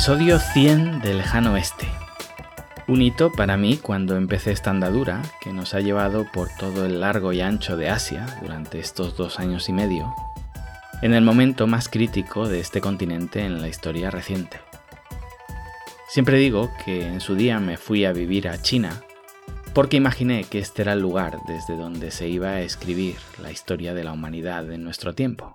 Episodio 100 de Lejano Oeste. Un hito para mí cuando empecé esta andadura que nos ha llevado por todo el largo y ancho de Asia durante estos dos años y medio, en el momento más crítico de este continente en la historia reciente. Siempre digo que en su día me fui a vivir a China porque imaginé que este era el lugar desde donde se iba a escribir la historia de la humanidad en nuestro tiempo.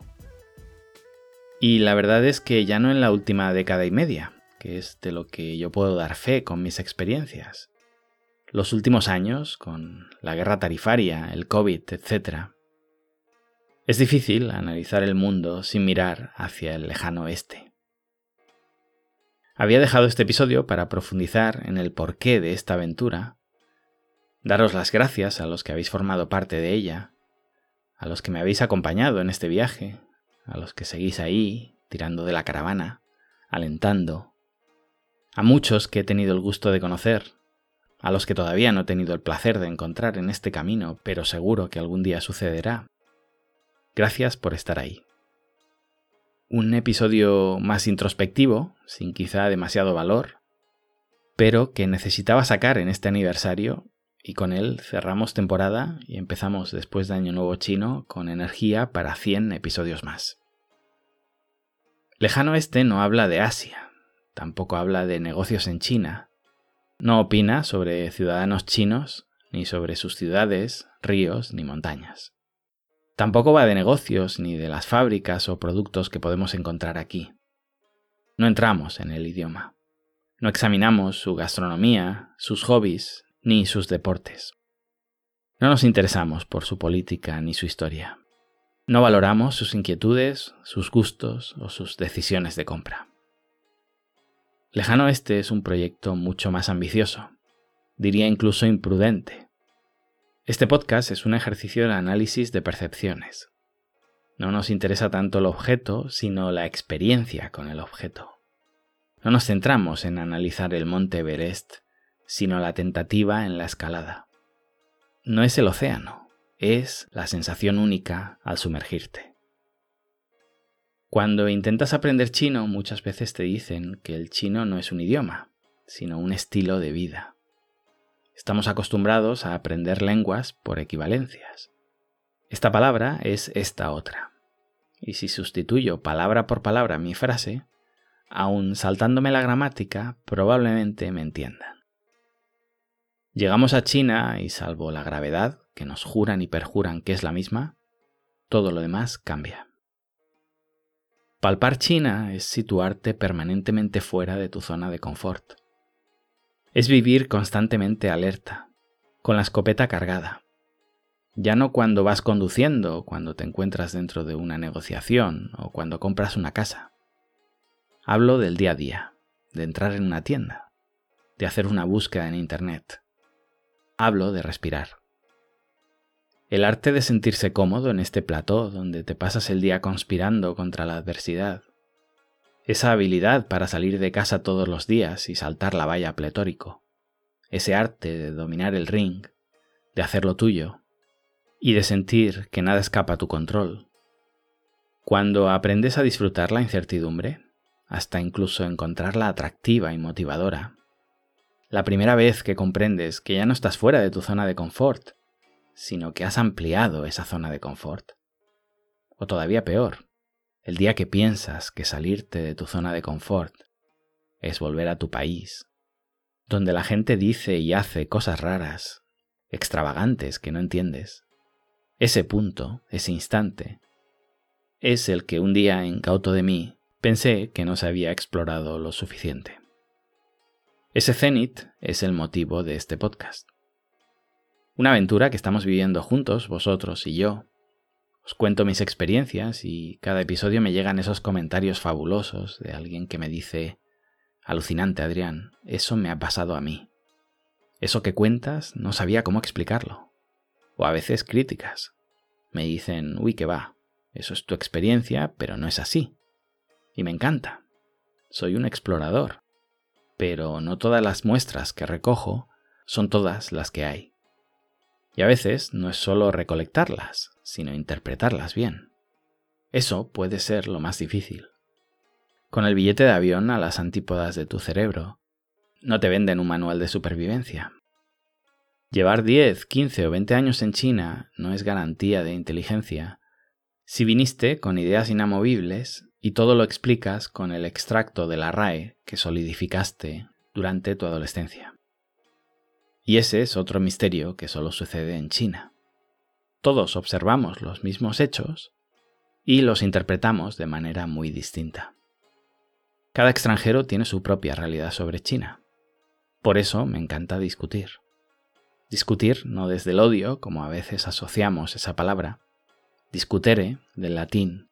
Y la verdad es que ya no en la última década y media, que es de lo que yo puedo dar fe con mis experiencias. Los últimos años, con la guerra tarifaria, el COVID, etc. Es difícil analizar el mundo sin mirar hacia el lejano oeste. Había dejado este episodio para profundizar en el porqué de esta aventura, daros las gracias a los que habéis formado parte de ella, a los que me habéis acompañado en este viaje, a los que seguís ahí, tirando de la caravana, alentando, a muchos que he tenido el gusto de conocer, a los que todavía no he tenido el placer de encontrar en este camino, pero seguro que algún día sucederá. Gracias por estar ahí. Un episodio más introspectivo, sin quizá demasiado valor, pero que necesitaba sacar en este aniversario y con él cerramos temporada y empezamos después de Año Nuevo Chino con energía para 100 episodios más. Lejano Este no habla de Asia, tampoco habla de negocios en China, no opina sobre ciudadanos chinos, ni sobre sus ciudades, ríos ni montañas. Tampoco va de negocios ni de las fábricas o productos que podemos encontrar aquí. No entramos en el idioma. No examinamos su gastronomía, sus hobbies, ni sus deportes. No nos interesamos por su política ni su historia. No valoramos sus inquietudes, sus gustos o sus decisiones de compra. Lejano Este es un proyecto mucho más ambicioso, diría incluso imprudente. Este podcast es un ejercicio de análisis de percepciones. No nos interesa tanto el objeto, sino la experiencia con el objeto. No nos centramos en analizar el monte Everest sino la tentativa en la escalada. No es el océano, es la sensación única al sumergirte. Cuando intentas aprender chino muchas veces te dicen que el chino no es un idioma, sino un estilo de vida. Estamos acostumbrados a aprender lenguas por equivalencias. Esta palabra es esta otra. Y si sustituyo palabra por palabra mi frase, aun saltándome la gramática, probablemente me entiendan. Llegamos a China y salvo la gravedad, que nos juran y perjuran que es la misma, todo lo demás cambia. Palpar China es situarte permanentemente fuera de tu zona de confort. Es vivir constantemente alerta, con la escopeta cargada. Ya no cuando vas conduciendo cuando te encuentras dentro de una negociación o cuando compras una casa. Hablo del día a día, de entrar en una tienda, de hacer una búsqueda en Internet, hablo de respirar. El arte de sentirse cómodo en este plató donde te pasas el día conspirando contra la adversidad. Esa habilidad para salir de casa todos los días y saltar la valla pletórico. Ese arte de dominar el ring, de hacerlo tuyo y de sentir que nada escapa a tu control. Cuando aprendes a disfrutar la incertidumbre, hasta incluso encontrarla atractiva y motivadora, la primera vez que comprendes que ya no estás fuera de tu zona de confort, sino que has ampliado esa zona de confort. O todavía peor, el día que piensas que salirte de tu zona de confort es volver a tu país, donde la gente dice y hace cosas raras, extravagantes que no entiendes. Ese punto, ese instante, es el que un día, incauto de mí, pensé que no se había explorado lo suficiente. Ese cenit es el motivo de este podcast. Una aventura que estamos viviendo juntos, vosotros y yo. Os cuento mis experiencias y cada episodio me llegan esos comentarios fabulosos de alguien que me dice, alucinante Adrián, eso me ha pasado a mí. Eso que cuentas no sabía cómo explicarlo. O a veces críticas. Me dicen, uy, que va, eso es tu experiencia, pero no es así. Y me encanta. Soy un explorador pero no todas las muestras que recojo son todas las que hay. Y a veces no es solo recolectarlas, sino interpretarlas bien. Eso puede ser lo más difícil. con el billete de avión a las antípodas de tu cerebro. No te venden un manual de supervivencia. Llevar 10, 15 o 20 años en China no es garantía de inteligencia. Si viniste con ideas inamovibles y todo lo explicas con el extracto de la RAE que solidificaste durante tu adolescencia. Y ese es otro misterio que solo sucede en China. Todos observamos los mismos hechos y los interpretamos de manera muy distinta. Cada extranjero tiene su propia realidad sobre China. Por eso me encanta discutir. Discutir no desde el odio, como a veces asociamos esa palabra. Discutere, del latín,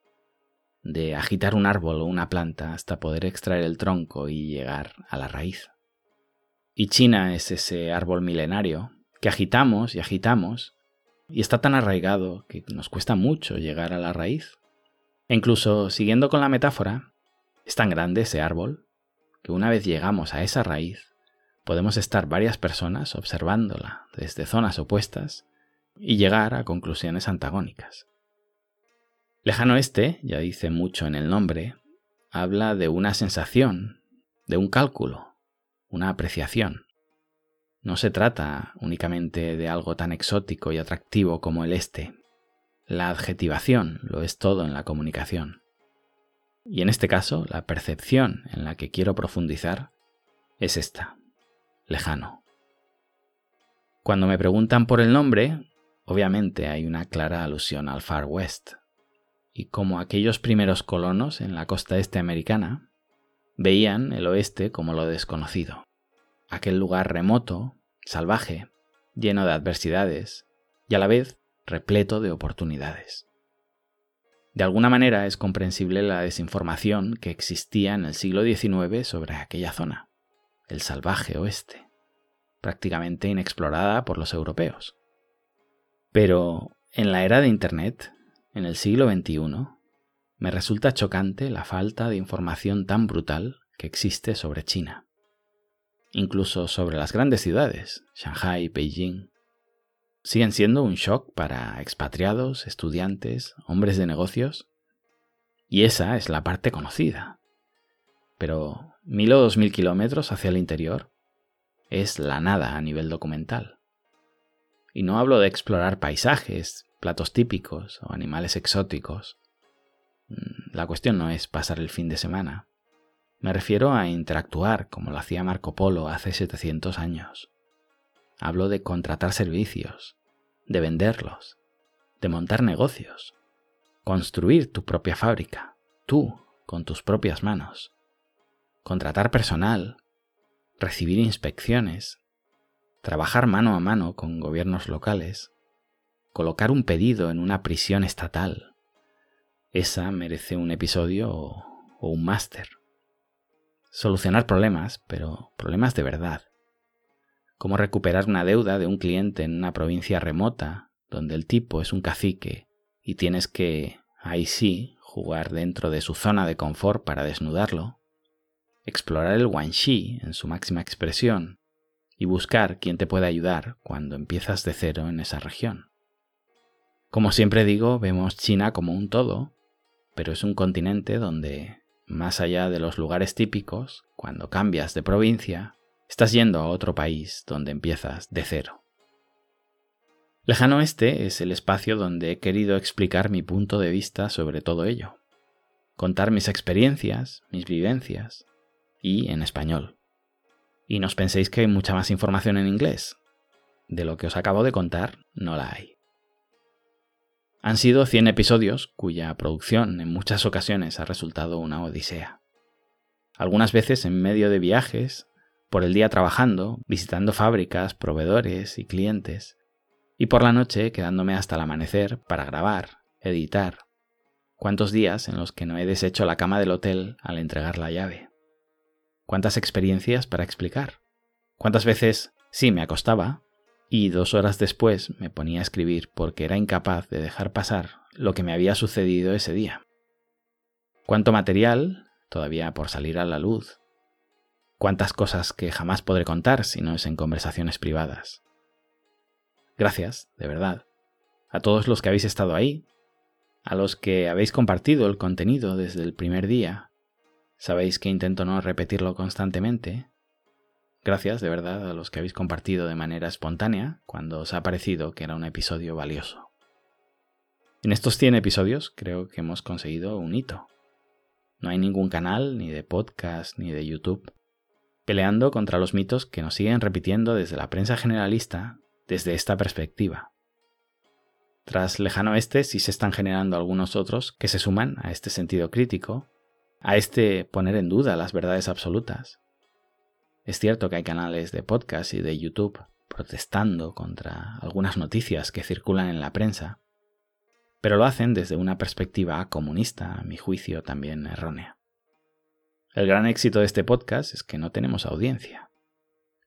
de agitar un árbol o una planta hasta poder extraer el tronco y llegar a la raíz. Y China es ese árbol milenario que agitamos y agitamos y está tan arraigado que nos cuesta mucho llegar a la raíz. E incluso siguiendo con la metáfora, es tan grande ese árbol que una vez llegamos a esa raíz, podemos estar varias personas observándola desde zonas opuestas y llegar a conclusiones antagónicas. Lejano Este, ya dice mucho en el nombre, habla de una sensación, de un cálculo, una apreciación. No se trata únicamente de algo tan exótico y atractivo como el este. La adjetivación lo es todo en la comunicación. Y en este caso, la percepción en la que quiero profundizar es esta, lejano. Cuando me preguntan por el nombre, obviamente hay una clara alusión al Far West. Y como aquellos primeros colonos en la costa este americana, Veían el oeste como lo desconocido, aquel lugar remoto, salvaje, lleno de adversidades y a la vez repleto de oportunidades. De alguna manera es comprensible la desinformación que existía en el siglo XIX sobre aquella zona, el salvaje oeste, prácticamente inexplorada por los europeos. Pero en la era de Internet, en el siglo XXI, me resulta chocante la falta de información tan brutal que existe sobre China. Incluso sobre las grandes ciudades, Shanghai, Beijing, siguen siendo un shock para expatriados, estudiantes, hombres de negocios. Y esa es la parte conocida. Pero mil o dos mil kilómetros hacia el interior es la nada a nivel documental. Y no hablo de explorar paisajes, platos típicos o animales exóticos. Mm, la cuestión no es pasar el fin de semana. Me refiero a interactuar como lo hacía Marco Polo hace 700 años. Hablo de contratar servicios, de venderlos, de montar negocios, construir tu propia fábrica, tú, con tus propias manos, contratar personal, recibir inspecciones, trabajar mano a mano con gobiernos locales, colocar un pedido en una prisión estatal, esa merece un episodio o, un máster. Solucionar problemas, pero problemas de verdad. Cómo recuperar una deuda de un cliente en una provincia remota, donde el tipo es un cacique y tienes que, ahí sí, jugar dentro de su zona de confort para desnudarlo. Explorar el Wanxi en su máxima expresión y buscar quién te puede ayudar cuando empiezas de cero en esa región. Como siempre digo, vemos China como un todo pero es un continente donde, más allá de los lugares típicos, cuando cambias de provincia, estás yendo a otro país donde empiezas de cero. Lejano Este es el espacio donde he querido explicar mi punto de vista sobre todo ello, contar mis experiencias, mis vivencias, y en español. Y no os penséis que hay mucha más información en inglés. De lo que os acabo de contar, no la hay. Han sido 100 episodios cuya producción en muchas ocasiones ha resultado una odisea. Algunas veces en medio de viajes, por el día trabajando, visitando fábricas, proveedores y clientes, y por la noche quedándome hasta el amanecer para grabar, editar. ¿Cuántos días en los que no he deshecho la cama del hotel al entregar la llave? ¿Cuántas experiencias para explicar? ¿Cuántas veces sí me acostaba, y dos horas después me ponía a escribir porque era incapaz de dejar pasar lo que me había sucedido ese día. Cuánto material, todavía por salir a la luz. Cuántas cosas que jamás podré contar si no es en conversaciones privadas. Gracias, de verdad, a todos los que habéis estado ahí, a los que habéis compartido el contenido desde el primer día, Sabéis que intento no repetirlo constantemente. Gracias de verdad a los que habéis compartido de manera espontánea cuando os ha parecido que era un episodio valioso. En estos 100 episodios creo que hemos conseguido un hito. No hay ningún canal, ni de podcast, ni de YouTube, peleando contra los mitos que nos siguen repitiendo desde la prensa generalista desde esta perspectiva. Tras Lejano Oeste sí se están generando algunos otros que se suman a este sentido crítico, a este poner en duda las verdades absolutas. Es cierto que hay canales de podcast y de YouTube protestando contra algunas noticias que circulan en la prensa, pero lo hacen desde una perspectiva comunista, a mi juicio también errónea. El gran éxito de este podcast es que no tenemos audiencia.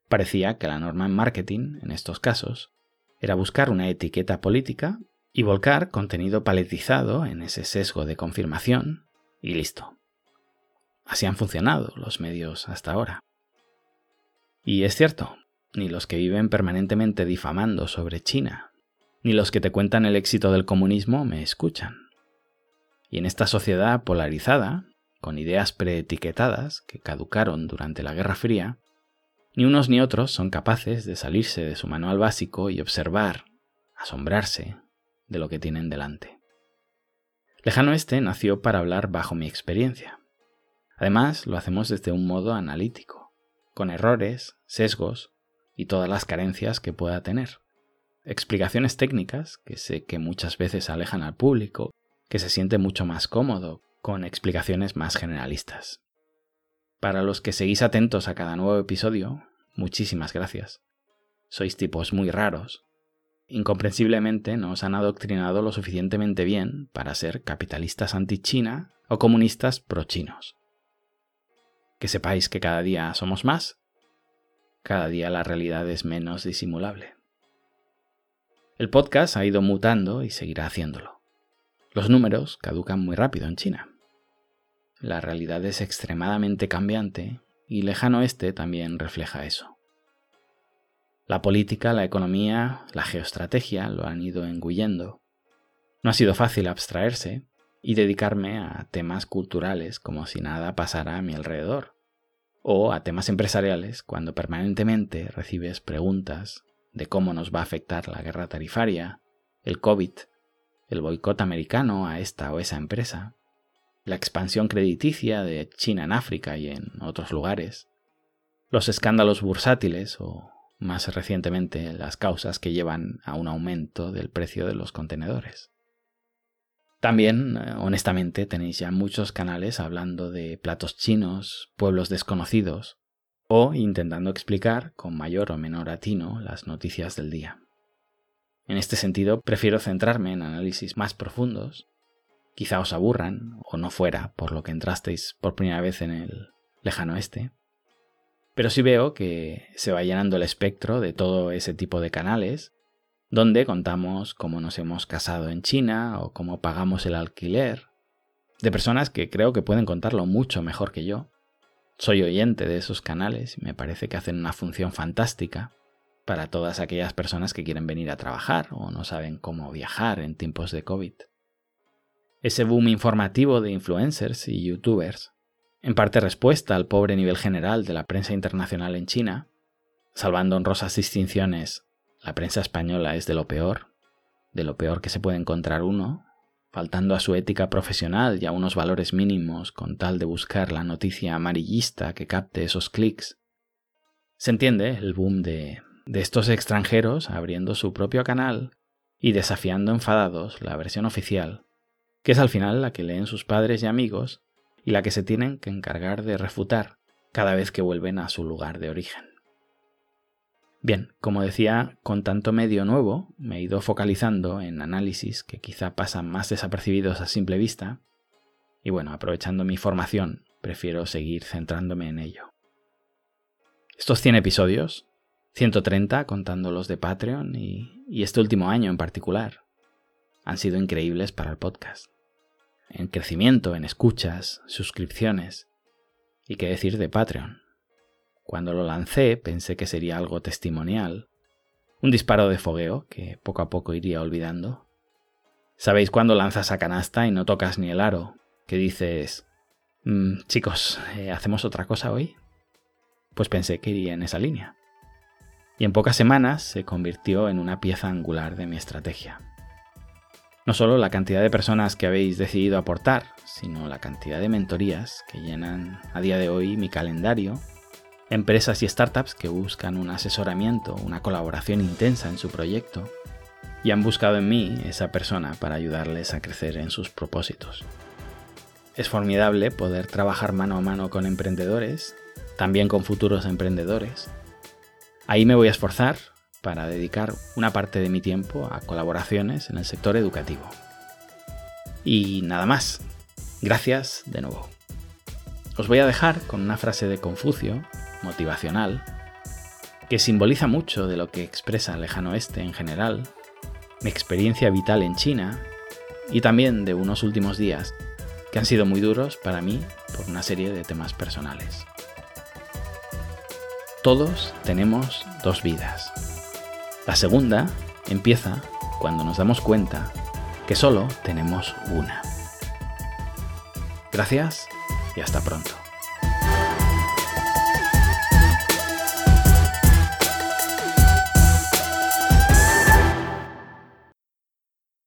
Parecía que la norma en marketing, en estos casos, era buscar una etiqueta política y volcar contenido paletizado en ese sesgo de confirmación y listo. Así han funcionado los medios hasta ahora. Y es cierto, ni los que viven permanentemente difamando sobre China ni los que te cuentan el éxito del comunismo me escuchan. Y en esta sociedad polarizada, con ideas preetiquetadas que caducaron durante la Guerra Fría, ni unos ni otros son capaces de salirse de su manual básico y observar, asombrarse de lo que tienen delante. Lejano Este nació para hablar bajo mi experiencia. Además, lo hacemos desde un modo analítico, con errores, sesgos y todas las carencias que pueda tener explicaciones técnicas que sé que muchas veces alejan al público, que se siente mucho más cómodo con explicaciones más generalistas. Para los que seguís atentos a cada nuevo episodio, muchísimas gracias. Sois tipos muy raros. Incomprensiblemente no os han adoctrinado lo suficientemente bien para ser capitalistas anti-China o comunistas pro-chinos. Que sepáis que cada día somos más, cada día la realidad es menos disimulable. El podcast ha ido mutando y seguirá haciéndolo. Los números caducan muy rápido en China. La realidad es extremadamente cambiante y lejano este también refleja eso. La política, la economía, la geoestrategia lo han ido engullendo. No ha sido fácil abstraerse y dedicarme a temas culturales como si nada pasara a mi alrededor, o a temas empresariales cuando permanentemente recibes preguntas de cómo nos va a afectar la guerra tarifaria, el COVID, el boicot americano a esta o esa empresa, la expansión crediticia de China en África y en otros lugares, los escándalos bursátiles o, más recientemente, las causas que llevan a un aumento del precio de los contenedores. También, eh, honestamente, tenéis ya muchos canales hablando de platos chinos, pueblos desconocidos, o intentando explicar con mayor o menor atino las noticias del día. En este sentido, prefiero centrarme en análisis más profundos. Quizá os aburran, o no fuera, por lo que entrasteis por primera vez en el lejano este. Pero sí veo que se va llenando el espectro de todo ese tipo de canales, donde contamos cómo nos hemos casado en China o cómo pagamos el alquiler, de personas que creo que pueden contarlo mucho mejor que yo, soy oyente de esos canales y me parece que hacen una función fantástica para todas aquellas personas que quieren venir a trabajar o no saben cómo viajar en tiempos de COVID. Ese boom informativo de influencers y youtubers, en parte respuesta al pobre nivel general de la prensa internacional en China, salvando honrosas distinciones, la prensa española es de lo peor, de lo peor que se puede encontrar uno, faltando a su ética profesional y a unos valores mínimos con tal de buscar la noticia amarillista que capte esos clics. Se entiende el boom de, de estos extranjeros abriendo su propio canal y desafiando enfadados la versión oficial, que es al final la que leen sus padres y amigos y la que se tienen que encargar de refutar cada vez que vuelven a su lugar de origen. Bien, como decía, con tanto medio nuevo me he ido focalizando en análisis que quizá pasan más desapercibidos a simple vista, y bueno, aprovechando mi formación, prefiero seguir centrándome en ello. Estos 100 episodios, 130 contando los de Patreon y, y este último año en particular, han sido increíbles para el podcast. En crecimiento, en escuchas, suscripciones, y qué decir de Patreon cuando lo lancé pensé que sería algo testimonial, un disparo de fogueo que poco a poco iría olvidando. ¿Sabéis cuando lanzas a canasta y no tocas ni el aro? Que dices, Mm, chicos, eh, ¿hacemos otra cosa hoy? Pues pensé que iría en esa línea. Y en pocas semanas se convirtió en una pieza angular de mi estrategia. No solo la cantidad de personas que habéis decidido aportar, sino la cantidad de mentorías que llenan a día de hoy mi calendario, empresas y startups que buscan un asesoramiento, una colaboración intensa en su proyecto, y han buscado en mí esa persona para ayudarles a crecer en sus propósitos. Es formidable poder trabajar mano a mano con emprendedores, también con futuros emprendedores. Ahí me voy a esforzar para dedicar una parte de mi tiempo a colaboraciones en el sector educativo. Y nada más. Gracias de nuevo. Os voy a dejar con una frase de Confucio, motivacional, que simboliza mucho de lo que expresa el lejano oeste en general, mi experiencia vital en China y también de unos últimos días que han sido muy duros para mí por una serie de temas personales. Todos tenemos dos vidas. La segunda empieza cuando nos damos cuenta que solo tenemos una. Gracias y hasta pronto.